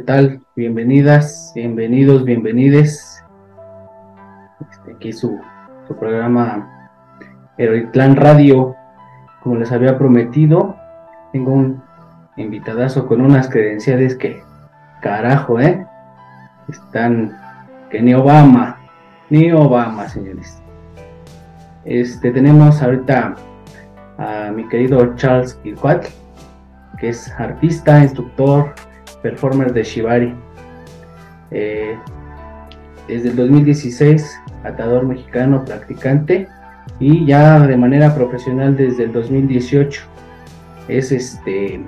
¿Qué tal? Bienvenidas, bienvenidos, bienvenides. Este, aquí su, su programa Heroiclan Radio. Como les había prometido, tengo un invitadazo con unas credenciales que, carajo, ¿eh? Están que ni Obama, ni Obama, señores. Este, tenemos ahorita a mi querido Charles Kilquat, que es artista, instructor, performer de Shibari. Eh, desde el 2016, atador mexicano practicante y ya de manera profesional desde el 2018. Es este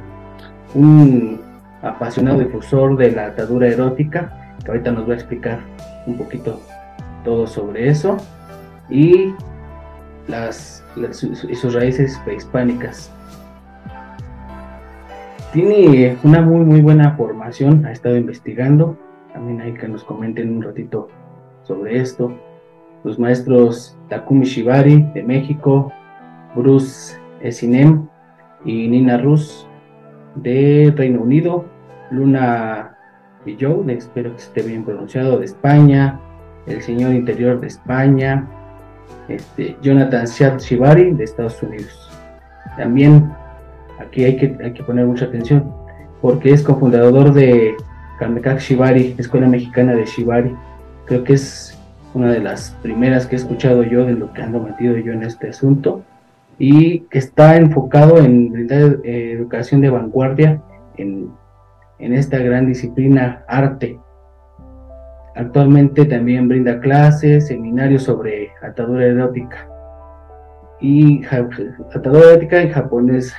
un apasionado difusor de la atadura erótica, que ahorita nos va a explicar un poquito todo sobre eso y las, sus raíces prehispánicas tiene una muy muy buena formación, ha estado investigando, también hay que nos comenten un ratito sobre esto. Los maestros Takumi Shibari de México, Bruce Esinem y Nina Rus de Reino Unido, Luna Villou, espero que esté bien pronunciado, de España, el señor interior de España, este, Jonathan Shibari de Estados Unidos. También aquí hay que, hay que poner mucha atención, porque es cofundador de Kamekak Shibari, Escuela Mexicana de Shibari. Creo que es una de las primeras que he escuchado yo de lo que ando metido yo en este asunto y que está enfocado en brindar eh, educación de vanguardia en, en esta gran disciplina arte. Actualmente también brinda clases, seminarios sobre atadura erótica y atadura erótica en japonés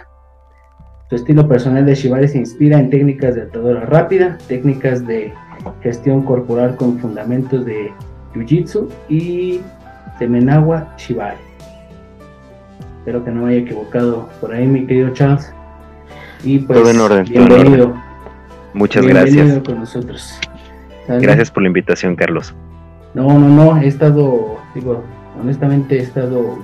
su estilo personal de Shibari se inspira en técnicas de atadura rápida, técnicas de gestión corporal con fundamentos de Jiu-Jitsu y Semenawa Shibari. Espero que no me haya equivocado por ahí, mi querido Charles. Y pues, todo en orden, bienvenido. Muchas bienvenido gracias. con nosotros. Gracias por la invitación, Carlos. No, no, no, he estado, digo, honestamente he estado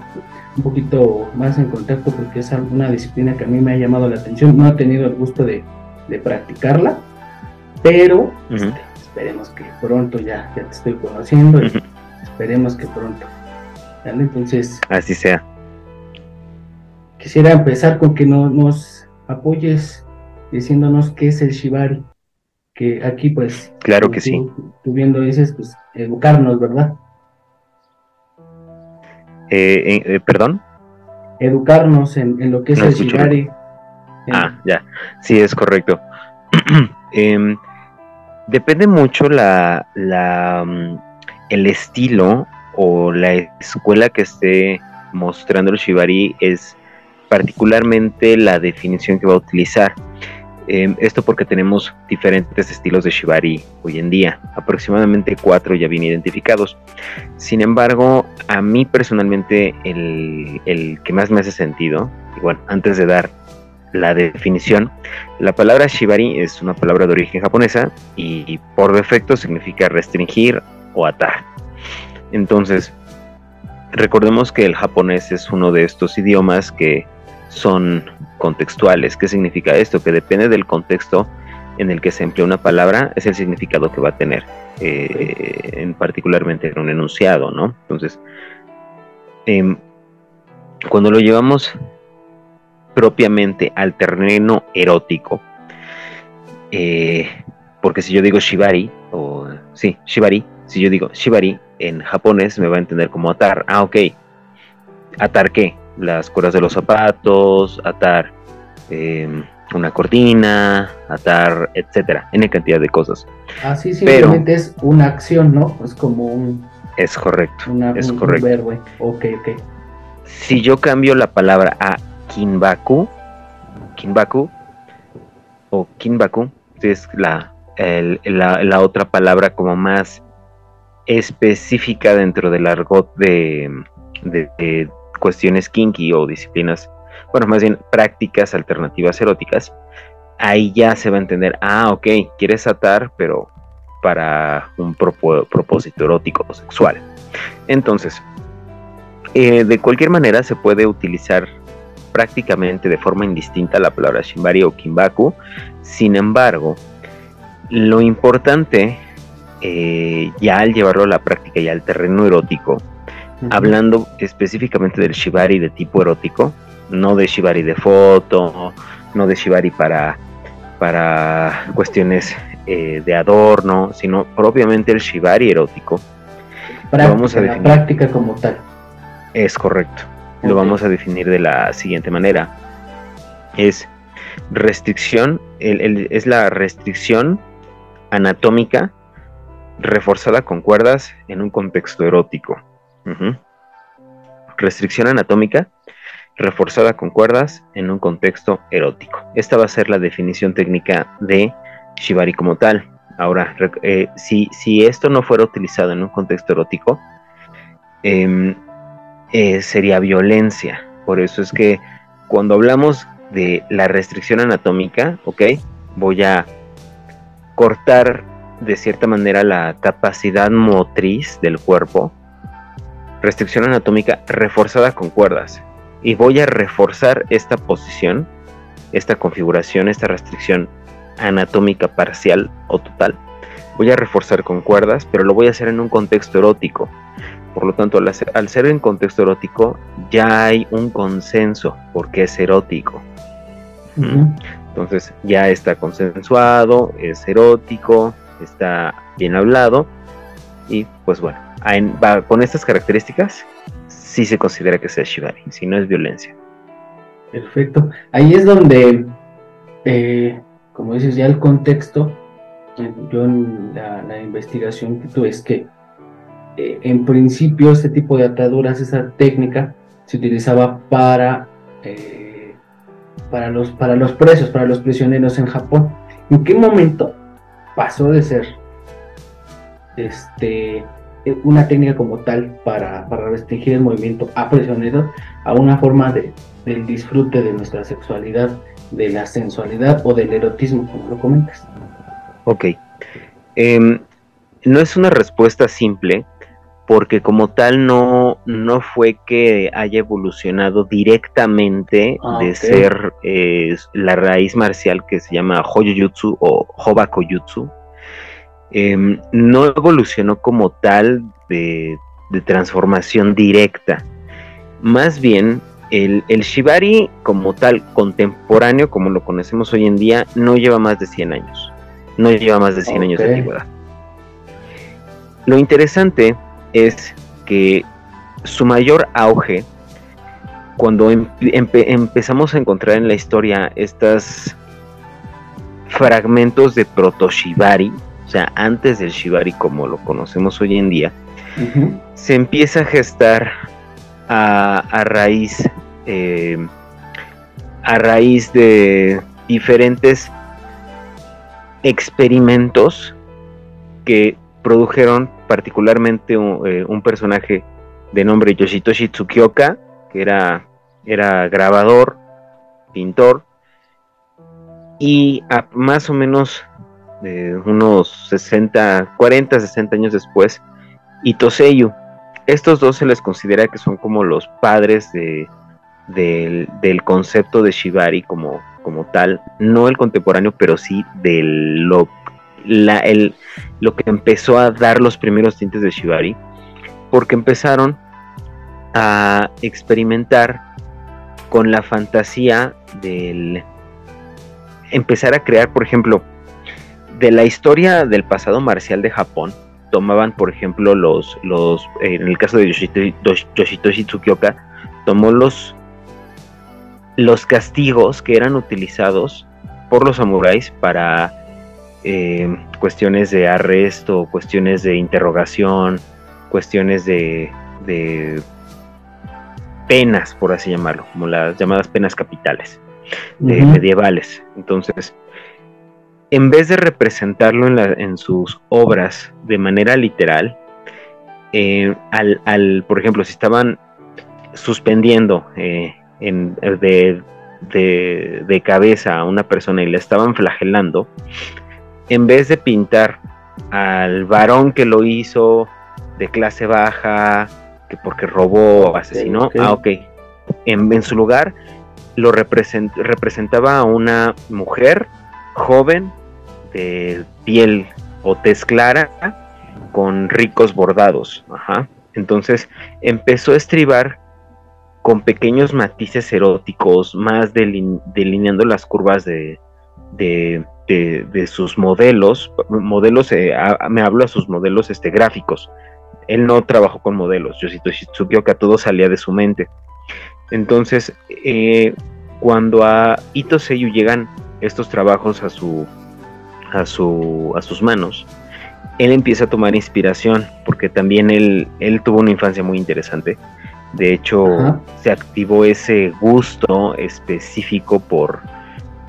un poquito más en contacto porque es una disciplina que a mí me ha llamado la atención. No he tenido el gusto de, de practicarla, pero este, esperemos que pronto ya, ya te estoy conociendo y esperemos que pronto. ¿vale? Entonces, así sea. Quisiera empezar con que no, nos apoyes diciéndonos qué es el Shibari. Que aquí, pues, claro que tú, sí. Tú dices, pues, educarnos, ¿verdad? Eh, eh, ¿Perdón? Educarnos en, en, lo que es no el Shibari. Ah, ya, sí, es correcto. eh, depende mucho la, la, mm, el estilo o la escuela que esté mostrando el Shibari es particularmente la definición que va a utilizar. Eh, esto porque tenemos diferentes estilos de Shibari hoy en día, aproximadamente cuatro ya bien identificados. Sin embargo, a mí personalmente el, el que más me hace sentido, y bueno, antes de dar la definición, la palabra Shibari es una palabra de origen japonesa y por defecto significa restringir o atar. Entonces, recordemos que el japonés es uno de estos idiomas que son contextuales. ¿Qué significa esto? Que depende del contexto en el que se emplea una palabra, es el significado que va a tener, eh, en particularmente en un enunciado, ¿no? Entonces, eh, cuando lo llevamos propiamente al terreno erótico, eh, porque si yo digo shibari, o sí, shibari, si yo digo shibari en japonés me va a entender como atar. Ah, ok. ¿Atar qué? Las cuerdas de los zapatos, atar eh, una cortina, atar, etcétera, en cantidad de cosas. Así simplemente Pero, es una acción, ¿no? Es como un. Es correcto. Una, es un, correcto. Un verbo. Ok, ok. Si yo cambio la palabra a kinbaku, kinbaku o kinbaku, es la, el, la, la otra palabra como más específica dentro del argot de, de, cuestiones kinky o disciplinas, bueno, más bien prácticas alternativas eróticas, ahí ya se va a entender, ah, ok, quieres atar, pero para un propósito erótico o sexual. Entonces, eh, de cualquier manera se puede utilizar prácticamente de forma indistinta la palabra shimbari o kimbaku. Sin embargo, lo importante, eh, ya al llevarlo a la práctica y al terreno erótico, hablando específicamente del shibari de tipo erótico, no de shibari de foto, no de shibari para, para cuestiones eh, de adorno, sino propiamente el shibari erótico. vamos a definir. La práctica como tal. Es correcto. Lo vamos a definir de la siguiente manera. Es restricción, es la restricción anatómica reforzada con cuerdas en un contexto erótico. Restricción anatómica reforzada con cuerdas en un contexto erótico. Esta va a ser la definición técnica de Shibari como tal. Ahora, eh, si, si, esto no fuera utilizado en un contexto erótico, eh, eh, sería violencia. Por eso es que cuando hablamos de la restricción anatómica, ¿ok? Voy a cortar de cierta manera la capacidad motriz del cuerpo. Restricción anatómica reforzada con cuerdas. Y voy a reforzar esta posición, esta configuración, esta restricción anatómica parcial o total. Voy a reforzar con cuerdas, pero lo voy a hacer en un contexto erótico. Por lo tanto, al ser en contexto erótico, ya hay un consenso porque es erótico. Entonces, ya está consensuado, es erótico, está bien hablado. Y pues bueno, con estas características, sí se considera que sea Shibari, si no es violencia. Perfecto. Ahí es donde, eh, como dices, ya el contexto, yo en la, la investigación que tuve es que eh, en principio este tipo de ataduras, esa técnica, se utilizaba para, eh, para, los, para los presos, para los prisioneros en Japón. ¿En qué momento pasó de ser este, una técnica como tal para, restringir el movimiento a prisioneros a una forma de, del disfrute de nuestra sexualidad, de la sensualidad o del erotismo, como lo comentas? Ok. Em, no es una respuesta simple, porque como tal no, no fue que haya evolucionado directamente ah, de ser eh, la raíz marcial que se llama Hoyojutsu o Hobakoyutsu. Em, no evolucionó como tal de, transformación directa. Más bien, el, Shibari como tal, contemporáneo, como lo conocemos hoy en día, no lleva más de 100 años. No lleva más de 100 años de antigüedad. Lo interesante es que su mayor auge, cuando empezamos a encontrar en la historia estos fragmentos de proto-shibari, o sea, antes del shibari como lo conocemos hoy en día, se empieza a gestar a, raíz eh, a raíz de diferentes experimentos que produjeron particularmente eh, un, personaje de nombre Yoshitoshi Tsukioka, que era, era grabador, pintor, y más o menos eh, unos 60, 40, 60 años después, Itoseiyu. Estos dos se les considera que son como los padres de, del, concepto de Shibari como, como tal, no el contemporáneo, pero sí de lo la, el, lo que empezó a dar los primeros tintes de Shibari, porque empezaron a experimentar con la fantasía del empezar a crear, por ejemplo, de la historia del pasado marcial de Japón, tomaban, por ejemplo, los, los en el caso de Yoshitoshi, Tsukioka, tomó los, los castigos que eran utilizados por los samuráis para eh, cuestiones de arresto, cuestiones de interrogación, cuestiones de, penas, por así llamarlo, como las llamadas penas capitales, medievales. Entonces, en vez de representarlo en, sus obras de manera literal, eh, al, al, por ejemplo, si estaban suspendiendo eh, en, de, de, de, cabeza a una persona y le estaban flagelando, en vez de pintar al varón que lo hizo de clase baja, que porque robó, asesinó, ah, ok. En, en, su lugar lo represent, representaba a una mujer joven de piel o tez clara con ricos bordados. Entonces empezó a estribar con pequeños matices eróticos, más delineando las curvas de, de, de, sus modelos. Modelos, eh, me hablo a sus modelos este, gráficos. Él no trabajó con modelos. Yoshito que todo salía de su mente. Entonces, eh, cuando a Ito Seiyu llegan estos trabajos a su, a su, a sus manos, él empieza a tomar inspiración, porque también él, él tuvo una infancia muy interesante. De hecho, se activó ese gusto específico por,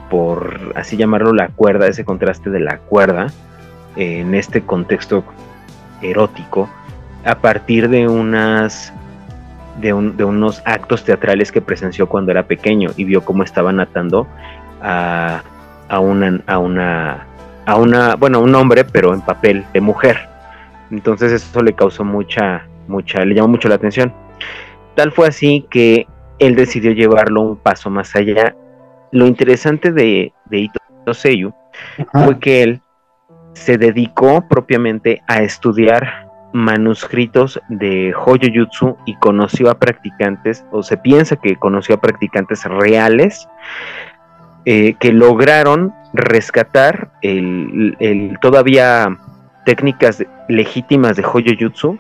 por, así llamarlo, la cuerda, ese contraste de la cuerda, en este contexto erótico, a partir de unas de, de, unos actos teatrales que presenció cuando era pequeño y vio cómo estaban atando a, a una, a una a una, bueno, un hombre, pero en papel de mujer. Entonces eso le causó mucha, mucha, le llamó mucho la atención. Tal fue así que él decidió llevarlo un paso más allá. Lo interesante de, de Ito Seiyu fue que él se dedicó propiamente a estudiar manuscritos de Hoyo y conoció a practicantes, o se piensa que conoció a practicantes reales eh, que lograron rescatar el, todavía técnicas legítimas de Hoyo Jutsu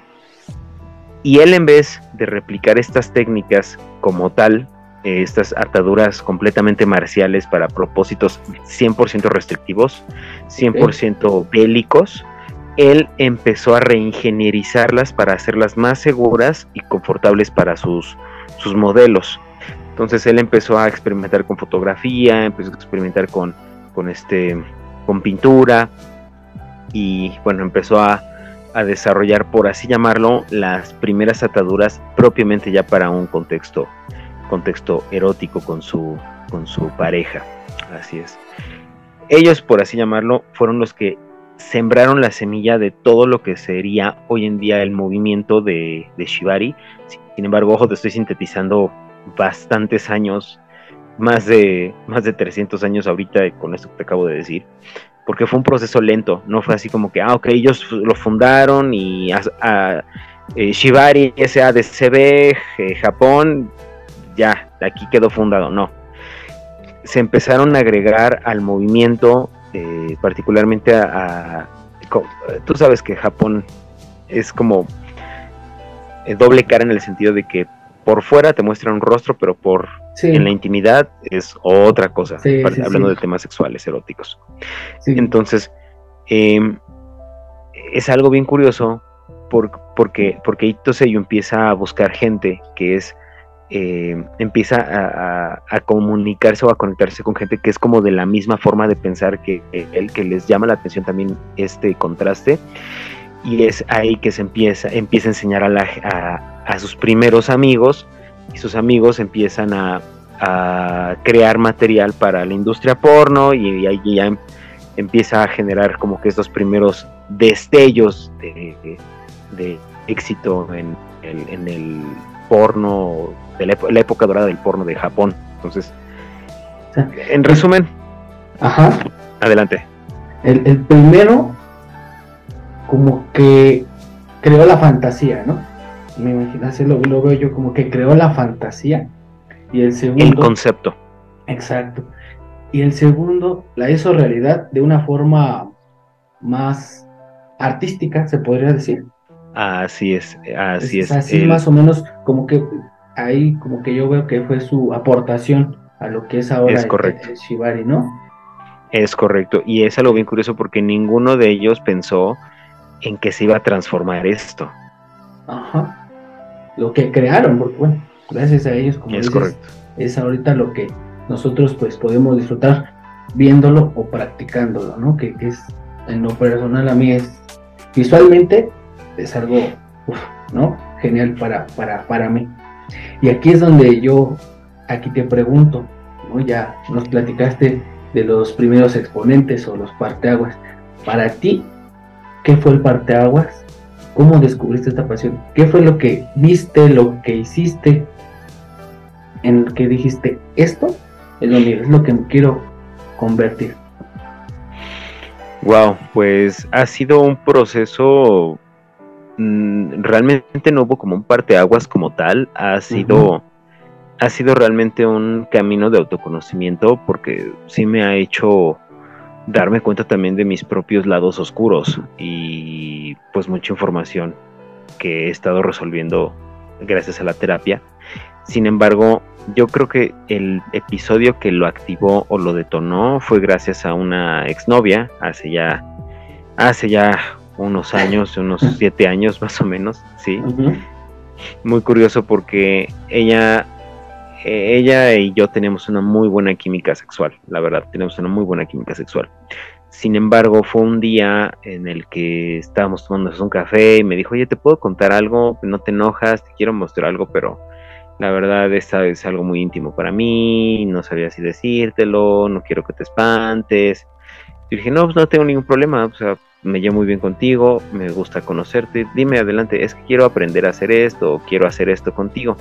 y él en vez de replicar estas técnicas como tal, eh, estas ataduras completamente marciales para propósitos 100% restrictivos, 100% bélicos, él empezó a reingenierizarlas para hacerlas más seguras y confortables para sus, sus modelos. Entonces él empezó a experimentar con fotografía, empezó a experimentar con, con, este, con pintura y bueno, empezó a, desarrollar, por así llamarlo, las primeras ataduras propiamente ya para un contexto, contexto erótico con su, con su pareja. Así es. Ellos, por así llamarlo, fueron los que sembraron la semilla de todo lo que sería hoy en día el movimiento de, de Shibari. Sin embargo, ojo, te estoy sintetizando bastantes años, más de, más de 300 años ahorita con esto que te acabo de decir, porque fue un proceso lento, no fue así como que, ah, ok, ellos lo fundaron y a, eh, Shibari SADCB, eh, Japón, ya, aquí quedó fundado, no. Se empezaron a agregar al movimiento, eh, particularmente a, Tú sabes que Japón es como doble cara en el sentido de que por fuera te muestra un rostro, pero por en la intimidad es otra cosa, hablando de temas sexuales, eróticos. Entonces, em, es algo bien curioso porque, porque Ito Seiyu empieza a buscar gente que es, em, empieza a, a, comunicarse o a conectarse con gente que es como de la misma forma de pensar que él, que les llama la atención también este contraste. Y es ahí que se empieza, empieza a enseñar a, la, a, sus primeros amigos y sus amigos empiezan a, crear material para la industria porno y, ahí ya em, empieza a generar como que estos primeros destellos de, éxito en el, porno, de la, época dorada del porno de Japón. Entonces, en resumen, Ajá. adelante. El, el primero como que creó la fantasía, ¿no? Me imagino, así lo, veo yo, como que creó la fantasía. Y el segundo. El concepto. Exacto. Y el segundo la hizo realidad de una forma más artística, se podría decir. Así es, así es. Así más o menos, como que ahí, como que yo veo que fue su aportación a lo que es ahora es correcto. el Shibari, ¿no? Es correcto. Y es algo bien curioso porque ninguno de ellos pensó en que se iba a transformar esto. Ajá. Lo que crearon, porque bueno, gracias a ellos, como es correcto. es ahorita lo que nosotros pues podemos disfrutar viéndolo o practicándolo, ¿no? Que, es, en lo personal a mí es, visualmente, es algo ¿no? Genial para, para, para mí. Y aquí es donde yo, aquí te pregunto, ¿no? Ya nos platicaste de los primeros exponentes o los parteaguas. Para ti, ¿qué fue el parteaguas? ¿Cómo descubriste esta pasión? ¿Qué fue lo que viste, lo que hiciste, en que dijiste, esto es lo mío, es lo que quiero convertir? Wow, pues ha sido un proceso. Mm, realmente no hubo como un parteaguas como tal. Ha sido. Ha sido realmente un camino de autoconocimiento porque sí me ha hecho darme cuenta también de mis propios lados oscuros y pues mucha información que he estado resolviendo gracias a la terapia. Sin embargo, yo creo que el episodio que lo activó o lo detonó fue gracias a una exnovia hace ya, hace ya unos años, unos siete años más o menos, sí. Muy curioso porque ella, e, ella y yo tenemos una muy buena química sexual, la verdad, tenemos una muy buena química sexual. Sin embargo, fue un día en el que estábamos tomando un café y me dijo, oye, ¿te puedo contar algo? No te enojas, te quiero mostrar algo, pero la verdad esta es algo muy íntimo para mí, no sabía si decírtelo, no quiero que te espantes. Y dije, no, pues no tengo ningún problema, o sea, me llevo muy bien contigo, me gusta conocerte, dime adelante, es que quiero aprender a hacer esto, o quiero hacer esto contigo.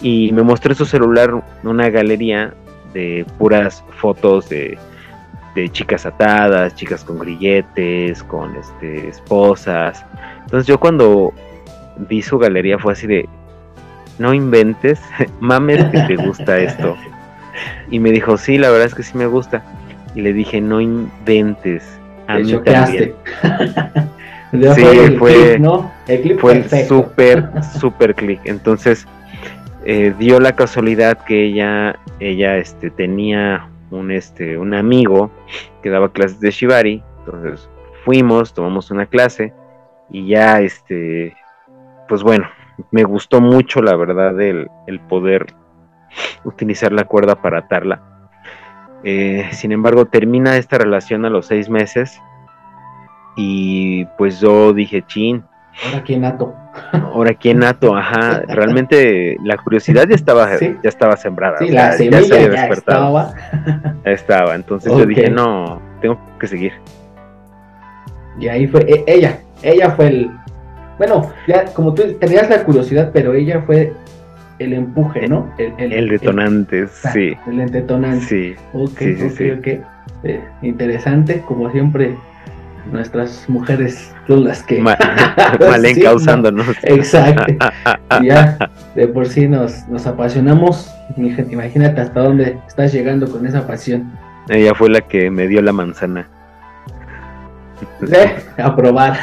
Y me mostré su celular, una galería de puras fotos de, de chicas atadas, chicas con grilletes, con este, esposas. Entonces yo cuando vi su galería fue así de, no inventes, mames que te gusta esto. Y me dijo, sí, la verdad es que sí me gusta. Y le dije, no inventes. A mí también. sí, fue, ¿no? fue súper, súper clic. Entonces, eh, dio la casualidad que ella, ella este, tenía un, este, un amigo que daba clases de Shibari. Entonces, fuimos, tomamos una clase y ya, este, pues bueno, me gustó mucho, la verdad, el, poder utilizar la cuerda para atarla. Eh, sin embargo, termina esta relación a los seis meses y pues yo dije, chin. Ahora quién nato. Ahora quién nato, ajá. Realmente la curiosidad ya estaba, ya estaba sembrada. Sí, la ya se había despertado. Estaba. estaba. Entonces yo dije, no, tengo que seguir. Y ahí fue, e, ella, ella fue el, bueno, ya como tú tenías la curiosidad, pero ella fue el empuje, ¿no? El, detonante, sí. El detonante. Sí. Ok, sí, ok, ok. Eh, interesante, como siempre, nuestras mujeres son las que... Mal, mal encauzándonos. exacto. ya, de por sí nos, nos apasionamos. Imagínate hasta dónde estás llegando con esa pasión. Ella fue la que me dio la manzana. Eh, a probar.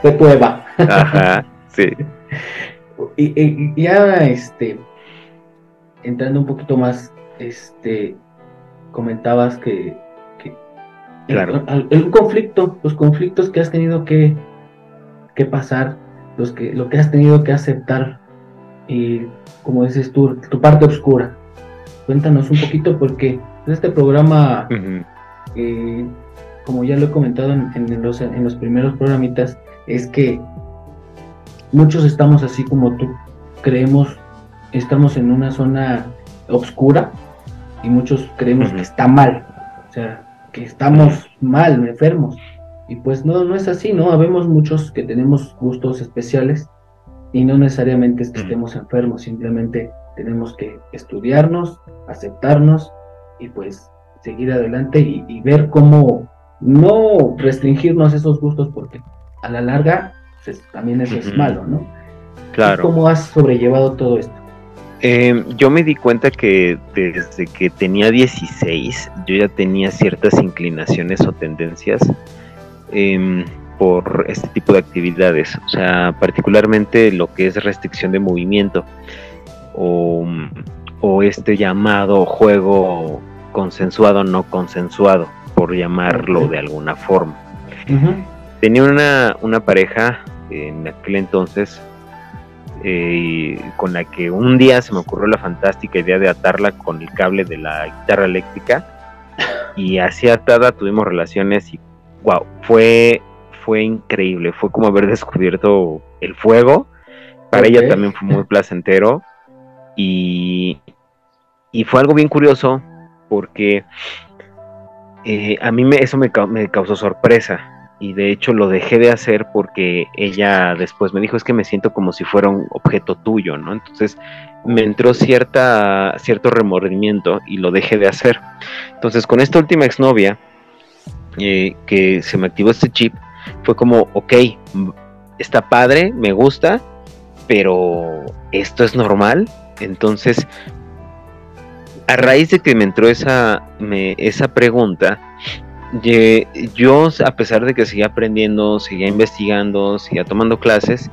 Fue prueba. Ajá, sí. Y, ya, este, entrando un poquito más, este, comentabas que, claro. el, conflicto, los conflictos que has tenido que, que pasar, los que, lo que has tenido que aceptar y, como dices tú, tu parte oscura. Cuéntanos un poquito porque en este programa, eh, como ya lo he comentado en, en, los, en los primeros programitas, es que muchos estamos así como tú, creemos, estamos en una zona oscura y muchos creemos que está mal, o sea, que estamos mal, enfermos. Y pues no, no es así, ¿no? Habemos muchos que tenemos gustos especiales y no necesariamente es que estemos enfermos, simplemente tenemos que estudiarnos, aceptarnos y pues seguir adelante y, y ver cómo no restringirnos esos gustos porque a la larga pues, también eso es malo, ¿no? Claro. ¿Cómo has sobrellevado todo esto? Em, yo me di cuenta que desde que tenía 16 yo ya tenía ciertas inclinaciones o tendencias em, por este tipo de actividades, o sea, particularmente lo que es restricción de movimiento o, este llamado juego consensuado no consensuado, por llamarlo de alguna forma. Tenía una, una pareja en aquel entonces eh, con la que un día se me ocurrió la fantástica idea de atarla con el cable de la guitarra eléctrica y así atada tuvimos relaciones y wow, fue, fue increíble, fue como haber descubierto el fuego. Para ella también fue muy placentero. Y, y fue algo bien curioso porque eh, a mí me, eso me, me, causó sorpresa y de hecho lo dejé de hacer porque ella después me dijo es que me siento como si fuera un objeto tuyo, ¿no? Entonces me entró cierta, cierto remordimiento y lo dejé de hacer. Entonces con esta última exnovia eh, que se me activó este chip, fue como, ok, está padre, me gusta, pero esto es normal. Entonces, a raíz de que me entró esa, esa pregunta, yo, a pesar de que seguía aprendiendo, seguía investigando, seguía tomando clases,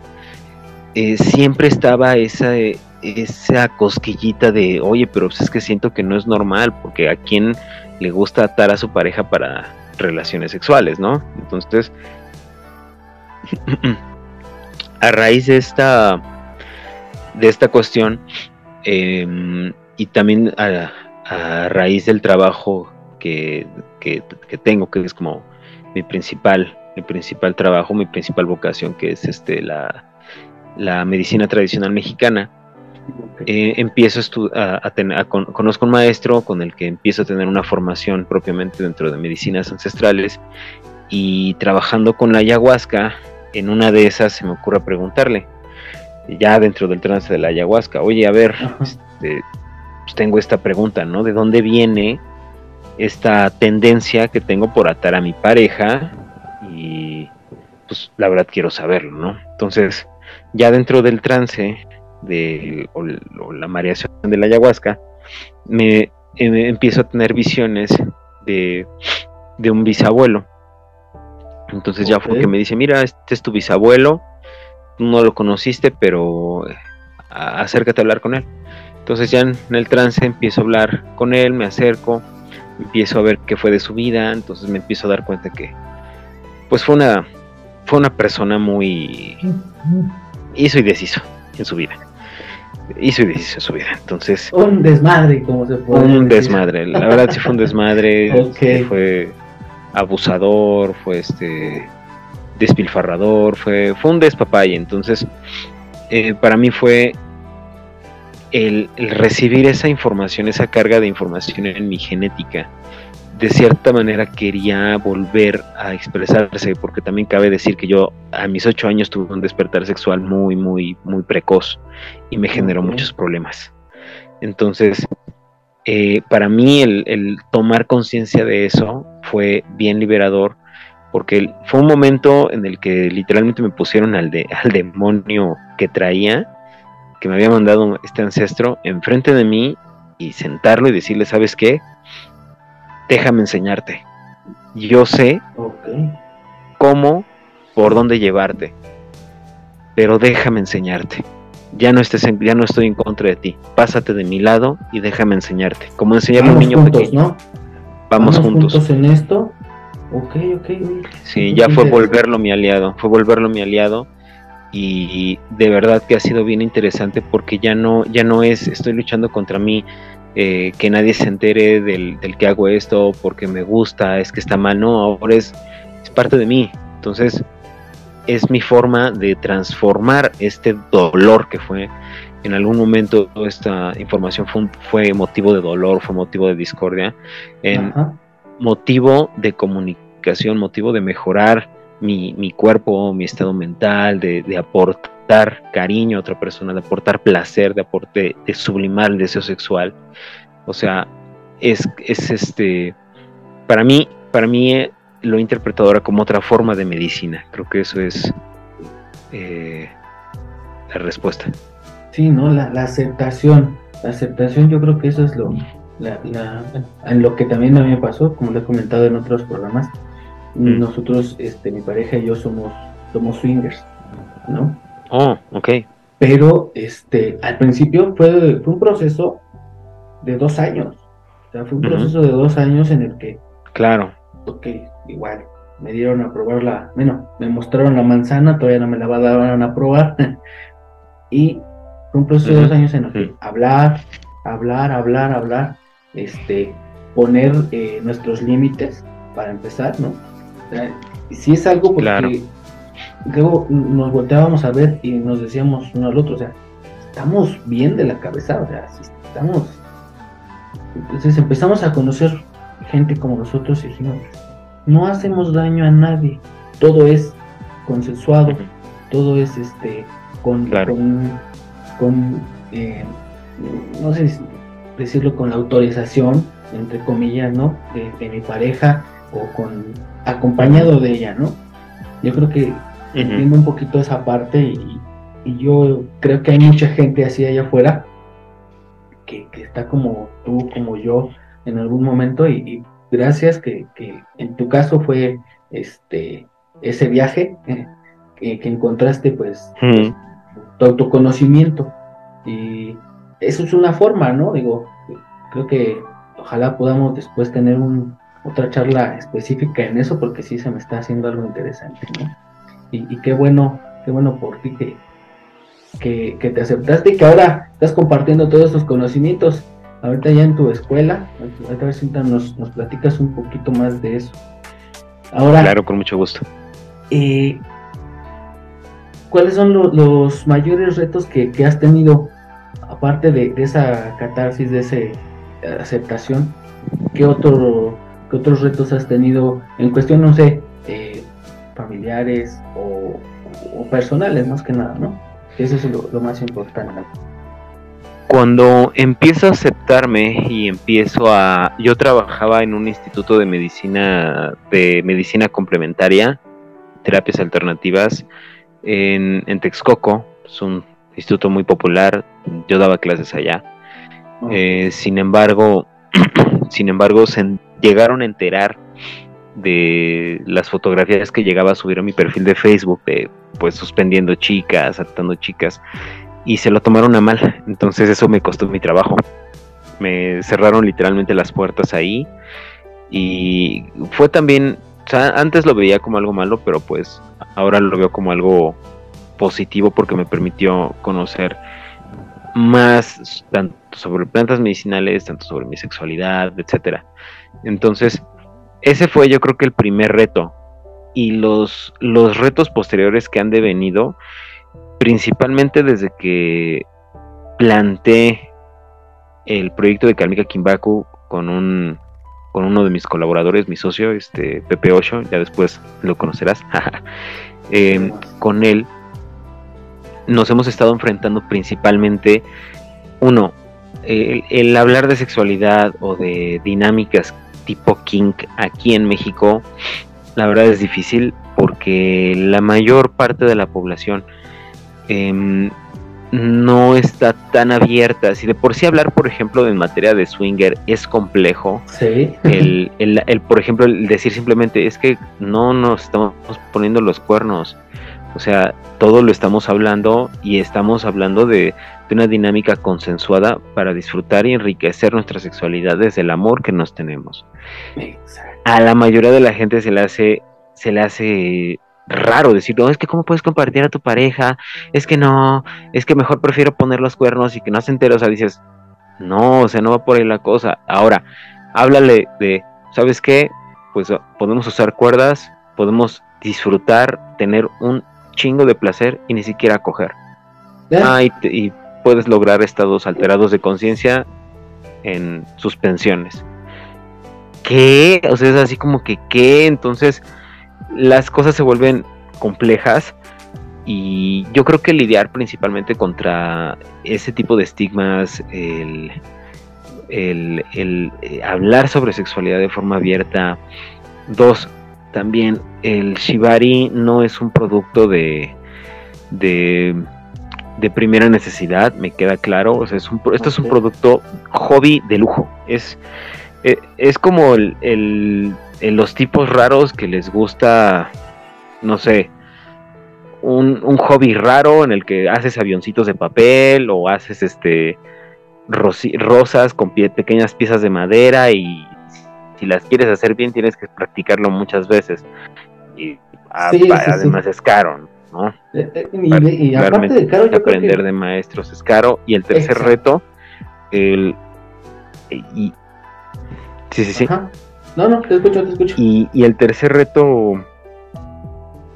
eh, siempre estaba esa, esa cosquillita de, oye, pero pues es que siento que no es normal, porque a quien le gusta atar a su pareja para relaciones sexuales, ¿no? Entonces, a raíz de esta, de esta cuestión, em, y también a, raíz del trabajo que, tengo, que es como mi principal, mi principal trabajo, mi principal vocación, que es este la, medicina tradicional mexicana. Eh, empiezo a, a, tener, conozco un maestro con el que empiezo a tener una formación propiamente dentro de medicinas ancestrales y trabajando con la ayahuasca, en una de esas se me ocurre preguntarle, ya dentro del trance de la ayahuasca, oye, a ver, este, pues tengo esta pregunta, ¿no? ¿De dónde viene esta tendencia que tengo por atar a mi pareja y pues la verdad quiero saberlo, ¿no? Entonces, ya dentro del trance de o, la mareación de la ayahuasca, me, eh, empiezo a tener visiones de, de un bisabuelo. Entonces ya fue que me dice, mira, este es tu bisabuelo, no lo conociste, pero acércate a hablar con él. Entonces ya en el trance empiezo a hablar con él, me acerco, empiezo a ver qué fue de su vida, entonces me empiezo a dar cuenta que pues fue una fue una persona muy hizo y deshizo en su vida. Hizo y deshizo en su vida. Entonces, un desmadre, como se puede Un desmadre, la verdad sí fue un desmadre, fue abusador, fue este despilfarrador, fue fue un despapalle, entonces eh, para mí fue el, recibir esa información, esa carga de información en mi genética, de cierta manera quería volver a expresarse, porque también cabe decir que yo a mis ocho años tuve un despertar sexual muy, muy, muy precoz y me generó muchos problemas. Entonces, eh, para mí el, tomar conciencia de eso fue bien liberador, porque fue un momento en el que literalmente me pusieron al, de, al demonio que traía que me había mandado este ancestro enfrente de mí y sentarlo y decirle, ¿sabes qué? Déjame enseñarte. Yo sé cómo, por dónde llevarte, pero déjame enseñarte. Ya no, estés ya no estoy en contra de ti. Pásate de mi lado y déjame enseñarte. Como enseñarle a un niño pequeño. ¿no? Vamos, juntos. en esto. Ok, ok. Sí, ya fue volverlo mi aliado. Fue volverlo mi aliado y de verdad que ha sido bien interesante porque ya no, ya no es estoy luchando contra mí, eh, que nadie se entere del, que hago esto porque me gusta, es que está mal, no, ahora es, es parte de mí. Entonces es mi forma de transformar este dolor que fue en algún momento esta información fue, fue motivo de dolor, fue motivo de discordia, en motivo de comunicación, motivo de mejorar mi, mi cuerpo, mi estado mental, de, aportar cariño a otra persona, de aportar placer, de, aporte, de sublimar el deseo sexual. O sea, es, es este, para mí, para mí eh, lo he interpretado ahora como otra forma de medicina. Creo que eso es eh, la respuesta. Sí, ¿no? La, aceptación. La aceptación yo creo que eso es lo, en lo que también a mí me pasó, como lo he comentado en otros programas, Mm. Nosotros, este, mi pareja y yo somos, somos swingers, ¿no? Oh, ok. Pero este, al principio fue, fue un proceso de dos años. O sea, fue un proceso de dos años en el que. Claro. Ok, igual. Me dieron a probar la. Bueno, me mostraron la manzana, todavía no me la dar a probar. y fue un proceso de dos años en el que hablar, hablar, hablar, hablar. Este, poner eh, nuestros límites para empezar, ¿no? Si es algo porque luego nos volteábamos a ver y nos decíamos uno al otro, o sea, estamos bien de la cabeza, o sea, estamos. Entonces empezamos a conocer gente como nosotros y dijimos, no hacemos daño a nadie, todo es consensuado, todo es este con, con, eh, no sé decirlo con la autorización, entre comillas, ¿no? De, mi pareja o con acompañado de ella, ¿no? Yo creo que entiendo un poquito esa parte y, yo creo que hay mucha gente así allá afuera que, está como tú, como yo en algún momento y, gracias que, en tu caso fue este ese viaje que, encontraste pues tu autoconocimiento y eso es una forma, ¿no? Digo, creo que ojalá podamos después tener un, otra charla específica en eso porque sí se me está haciendo algo interesante, ¿no? Y, qué bueno, qué bueno por ti que, que, te aceptaste y que ahora estás compartiendo todos esos conocimientos. Ahorita ya en tu escuela, a ver si nos, nos platicas un poquito más de eso. Ahora, claro, con mucho gusto. Eh, ¿Cuáles son los mayores retos que, has tenido, aparte de, esa catarsis, de esa aceptación? ¿Qué, otro, otros retos has tenido en cuestión, no sé, eh, familiares o, personales, más que nada, ¿no? Eso es lo, más importante. Cuando empiezo a aceptarme y empiezo a... Yo trabajaba en un instituto de medicina, de medicina complementaria, terapias alternativas, en, Texcoco, es un instituto muy popular, yo daba clases allá. Eh, sin embargo, sin embargo, se llegaron a enterar de las fotografías que llegaba a subir a mi perfil de Facebook, de pues suspendiendo chicas, atando chicas, y se lo tomaron a mal. Entonces eso me costó mi trabajo. Me cerraron literalmente las puertas ahí. Y fue también, o sea, antes lo veía como algo malo, pero pues ahora lo veo como algo positivo porque me permitió conocer más tanto sobre plantas medicinales, tanto sobre mi sexualidad, etcétera. Entonces, ese fue yo creo que el primer reto. Y los, los retos posteriores que han devenido, principalmente desde que planté el proyecto de Kalmika Kimbaku con un con uno de mis colaboradores, mi socio, este Pepe Ocho, ya después lo conocerás. Em, con él nos hemos estado enfrentando principalmente, uno, el, hablar de sexualidad o de dinámicas tipo kink aquí en México, la verdad es difícil porque la mayor parte de la población em, no está tan abierta. Si de por sí hablar, por ejemplo, en materia de swinger es complejo, el, el, por ejemplo, el decir simplemente es que no nos estamos poniendo los cuernos. O sea, todo lo estamos hablando y estamos hablando de, de una dinámica consensuada para disfrutar y enriquecer nuestra sexualidad desde el amor que nos tenemos. A la mayoría de la gente se le hace, se le hace raro decir, no, es que cómo puedes compartir a tu pareja, es que no, es que mejor prefiero poner los cuernos y que no se entere, o sea, dices, no, o sea, no va por ahí la cosa. Ahora, háblale de, ¿sabes qué? Pues podemos usar cuerdas, podemos disfrutar, tener un chingo de placer y ni siquiera coger. Ah, y, puedes lograr estados alterados de conciencia en suspensiones. ¿Qué? O sea, es así como que, ¿qué? Entonces, las cosas se vuelven complejas y yo creo que lidiar principalmente contra ese tipo de estigmas, el, eh, hablar sobre sexualidad de forma abierta. Dos, también el shibari no es un producto de, de, primera necesidad, me queda claro. O sea, es un, esto es un producto hobby de lujo. Es, eh, es como el los tipos raros que les gusta, no sé, un, hobby raro en el que haces avioncitos de papel o haces este rosas con pequeñas piezas de madera y si las quieres hacer bien tienes que practicarlo muchas veces y además es caro, ¿no? Eh, eh, y, aparte de caro, aprender de maestros es caro y el tercer reto el y, sí sí sí no, no, te escucho, te escucho. Y, el tercer reto,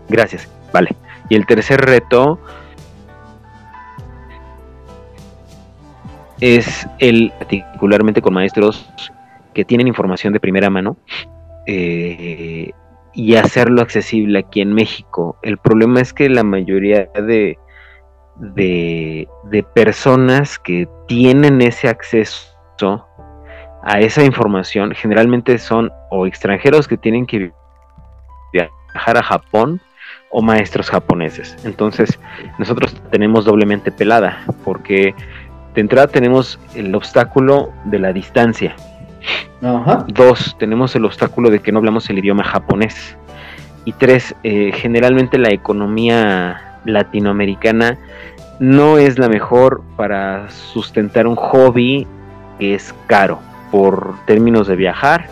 gracias. Vale. Y el tercer reto es el particularmente con maestros que tienen información de primera mano eh, y hacerlo accesible aquí en México. El problema es que la mayoría de, de, de personas que tienen ese acceso a esa información generalmente son o extranjeros que tienen que viajar a Japón o maestros japoneses. Entonces, nosotros tenemos doblemente pelada, porque de entrada tenemos el obstáculo de la distancia. Dos, tenemos el obstáculo de que no hablamos el idioma japonés. Y tres, eh, generalmente la economía latinoamericana no es la mejor para sustentar un hobby que es caro por términos de viajar,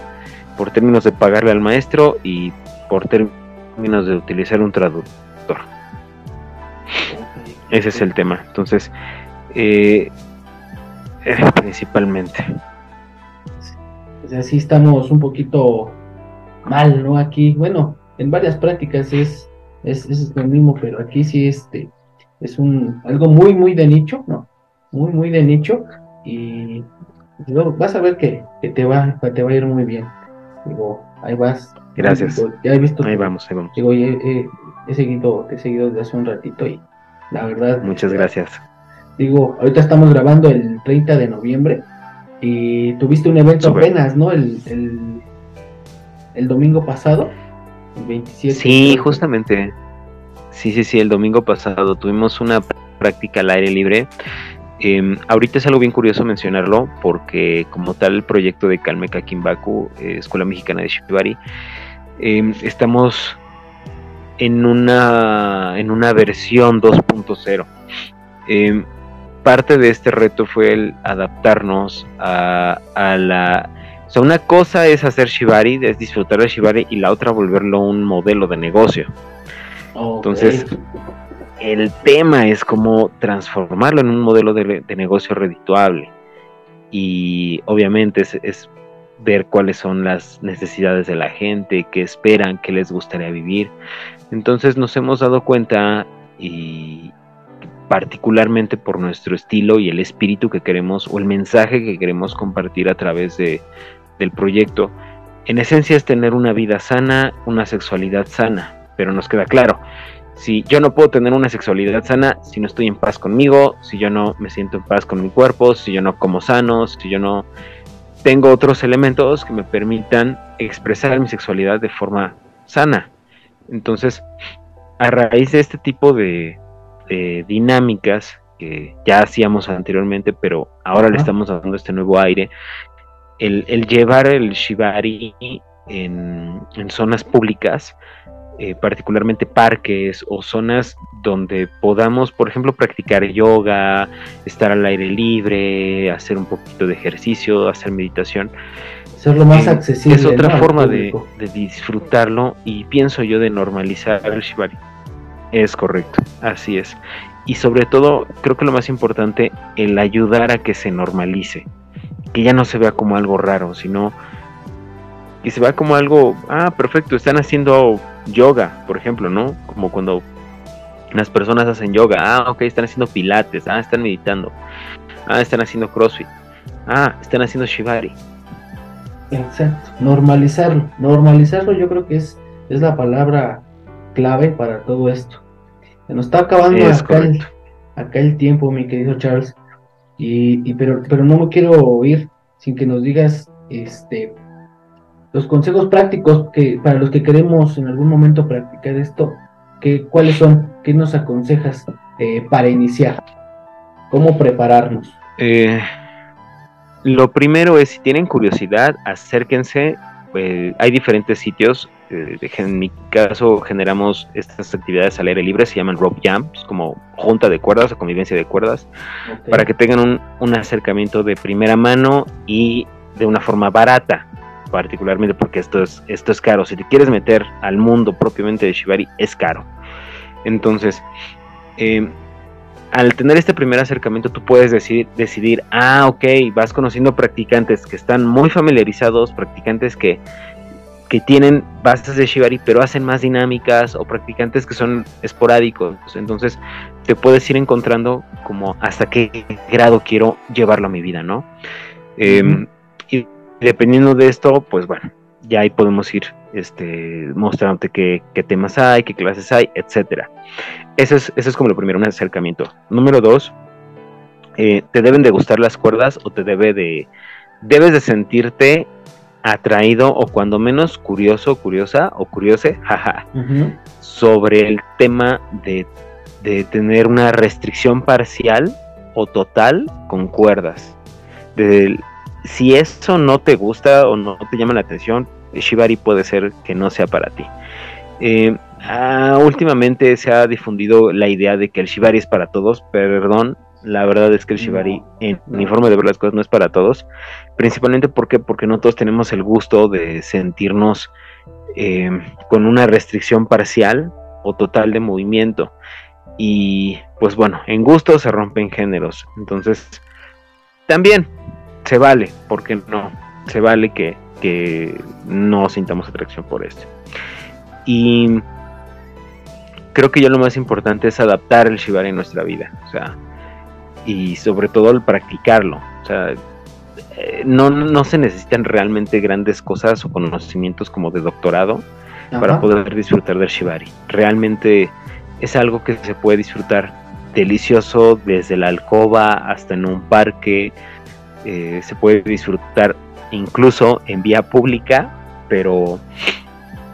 por términos de pagarle al maestro y por términos de utilizar un traductor. Ese es el tema. Entonces, eh, eh, principalmente. Pues así estamos un poquito mal, ¿no? Aquí, bueno, en varias prácticas es, es, es lo mismo, pero aquí sí este, es un algo muy, muy de nicho, ¿no? Muy, muy de nicho y vas a ver que, te, va, te va a ir muy bien. Digo, ahí vas. Gracias. ya he visto ahí vamos, ahí vamos. Digo, he, seguido, te he seguido desde hace un ratito y la verdad. Muchas gracias. Digo, ahorita estamos grabando el 30 de noviembre y tuviste un evento apenas, ¿no? El, el, domingo pasado, el 27. Sí, justamente. Sí, sí, sí, el domingo pasado tuvimos una práctica al aire libre Em, ahorita es algo bien curioso mencionarlo porque como tal el proyecto de Kalmeka Kimbaku, eh, Escuela Mexicana de Shibari, em, estamos en una, en una versión 2.0. Parte de este reto fue el adaptarnos a, la... O sea, una cosa es hacer Shibari, es disfrutar de Shibari y la otra volverlo un modelo de negocio. Entonces, el tema es cómo transformarlo en un modelo de, negocio redituable. Y obviamente es, ver cuáles son las necesidades de la gente, qué esperan, qué les gustaría vivir. Entonces nos hemos dado cuenta y particularmente por nuestro estilo y el espíritu que queremos o el mensaje que queremos compartir a través de, del proyecto, en esencia es tener una vida sana, una sexualidad sana, pero nos queda claro, si yo no puedo tener una sexualidad sana si no estoy en paz conmigo, si yo no me siento en paz con mi cuerpo, si yo no como sano, si yo no tengo otros elementos que me permitan expresar mi sexualidad de forma sana. Entonces, a raíz de este tipo de, dinámicas que ya hacíamos anteriormente, pero ahora le estamos dando este nuevo aire, el, llevar el shibari en, en zonas públicas eh, particularmente parques o zonas donde podamos, por ejemplo, practicar yoga, estar al aire libre, hacer un poquito de ejercicio, hacer meditación. Hacerlo más accesible. Es otra forma de, disfrutarlo y pienso yo de normalizar el shibari. Es correcto, así es. Y sobre todo, creo que lo más importante, el ayudar a que se normalice, que ya no se vea como algo raro, sino que se vea como algo, ah, perfecto, están haciendo yoga, por ejemplo, ¿no? Como cuando las personas hacen yoga, ah, ok, están haciendo pilates, ah, están meditando, ah, están haciendo crossfit, ah, están haciendo shibari. Exacto, normalizarlo, normalizarlo yo creo que es, es la palabra clave para todo esto. Se nos está acabando acá el, acá el, tiempo, mi querido Charles, y, y, pero, pero no me quiero ir sin que nos digas este los consejos prácticos que para los que queremos en algún momento practicar esto, que, ¿cuáles son? ¿Qué nos aconsejas eh, para iniciar? ¿Cómo prepararnos? Eh, lo primero es, si tienen curiosidad, acérquense. Pues, hay diferentes sitios. Eh, en mi caso, generamos estas actividades al aire libre, se llaman rope jumps, como junta de cuerdas o convivencia de cuerdas, para que tengan un, un acercamiento de primera mano y de una forma barata particularmente porque esto es, esto es caro. Si te quieres meter al mundo propiamente de Shibari, es caro. Entonces, em, al tener este primer acercamiento, tú puedes decidir, decidir, ah, ok, vas conociendo practicantes que están muy familiarizados, practicantes que que tienen bases de Shibari, pero hacen más dinámicas o practicantes que son esporádicos. Entonces, te puedes ir encontrando como hasta qué grado quiero llevarlo a mi vida, ¿no? Em, y dependiendo de esto, pues bueno, ya ahí podemos ir este, mostrándote qué, temas hay, qué clases hay, etcétera. Eso es, eso es como lo primero, un acercamiento. Número dos, eh, te deben de gustar las cuerdas o te debe de, debes de sentirte atraído o cuando menos curioso, curiosa o curiose, jaja, sobre el tema de, tener una restricción parcial o total con cuerdas. si eso no te gusta o no te llama la atención, Shibari puede ser que no sea para ti. Eh, ah, últimamente se ha difundido la idea de que el Shibari es para todos, perdón, la verdad es que el Shibari en uniforme de ver las cosas no es para todos. Principalmente porque, porque no todos tenemos el gusto de sentirnos eh, con una restricción parcial o total de movimiento. Y pues bueno, en gusto se rompen géneros. Entonces, también se vale, porque no, se vale que, que no sintamos atracción por esto. Y creo que ya lo más importante es adaptar el Shibari en nuestra vida. O sea, y sobre todo al practicarlo. O sea, eh, no, no se necesitan realmente grandes cosas o conocimientos como de doctorado para poder disfrutar del shibari. Realmente es algo que se puede disfrutar delicioso desde la alcoba hasta en un parque. Eh, se puede disfrutar incluso en vía pública, pero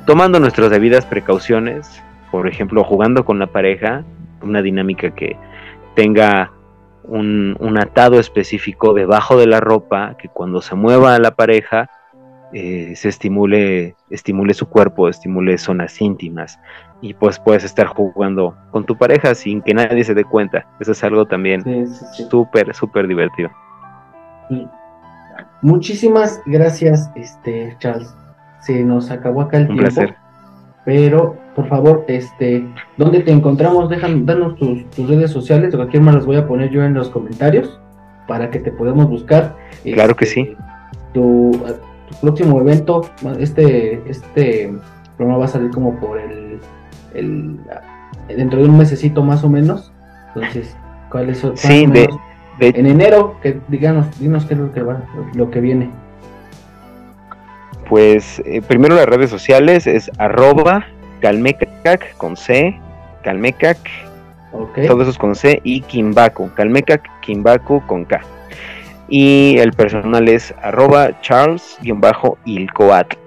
tomando nuestras debidas precauciones, por ejemplo, jugando con la pareja, una dinámica que tenga un, atado específico debajo de la ropa que cuando se mueva a la pareja eh, se estimule, estimule su cuerpo, estimule zonas íntimas y pues puedes estar jugando con tu pareja sin que nadie se dé cuenta. Eso es algo también súper, súper divertido. Muchísimas gracias, este Charles. Se nos acabó acá el tiempo. Placer. Pero, por favor, este, ¿dónde te encontramos? Dejan, danos tus, redes sociales, de cualquier manera las voy a poner yo en los comentarios para que te podamos buscar. Claro que sí. Este, tu, próximo evento, este, este programa va a salir como por el, el dentro de un mesecito más o menos. Entonces, ¿cuáles son? Sí, de, en enero, que díganos, dinos qué es lo que va, lo que viene pues eh, primero las redes sociales es arroba calmecac con C, calmecac, okay. todos esos con C y Kimbaku, calmecac, Kimbaku con K. Y el personal es arroba charles-ilcoatl.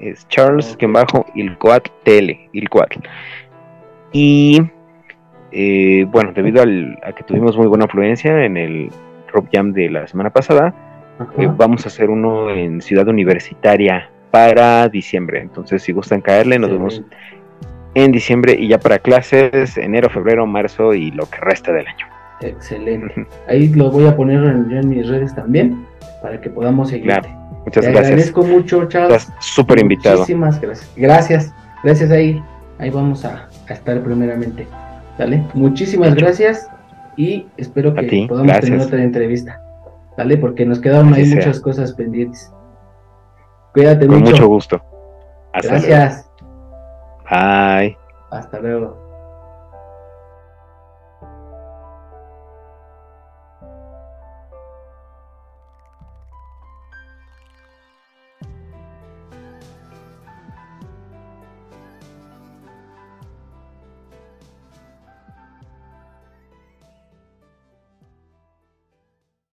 Es charles-ilcoatl tele, ilcoatl. Y eh, bueno, debido a que tuvimos muy buena afluencia en el Rock Jam de la semana pasada, eh, vamos a hacer uno en Ciudad Universitaria para diciembre. Entonces, si gustan caerle, nos vemos en diciembre y ya para clases, enero, febrero, marzo y lo que resta del año. Excelente. Ahí lo voy a poner en, mis redes también para que podamos seguir. Claro. Muchas Te gracias. agradezco mucho, Charles. Estás súper invitado. Muchísimas gracias. Gracias. Gracias ahí. Ahí vamos a, estar primeramente. ¿Vale? Muchísimas gracias y espero que podamos tener otra entrevista. ¿Vale? Porque nos quedaron ahí muchas cosas pendientes. Cuídate Con mucho. gusto. Hasta Gracias. Bye. Hasta luego.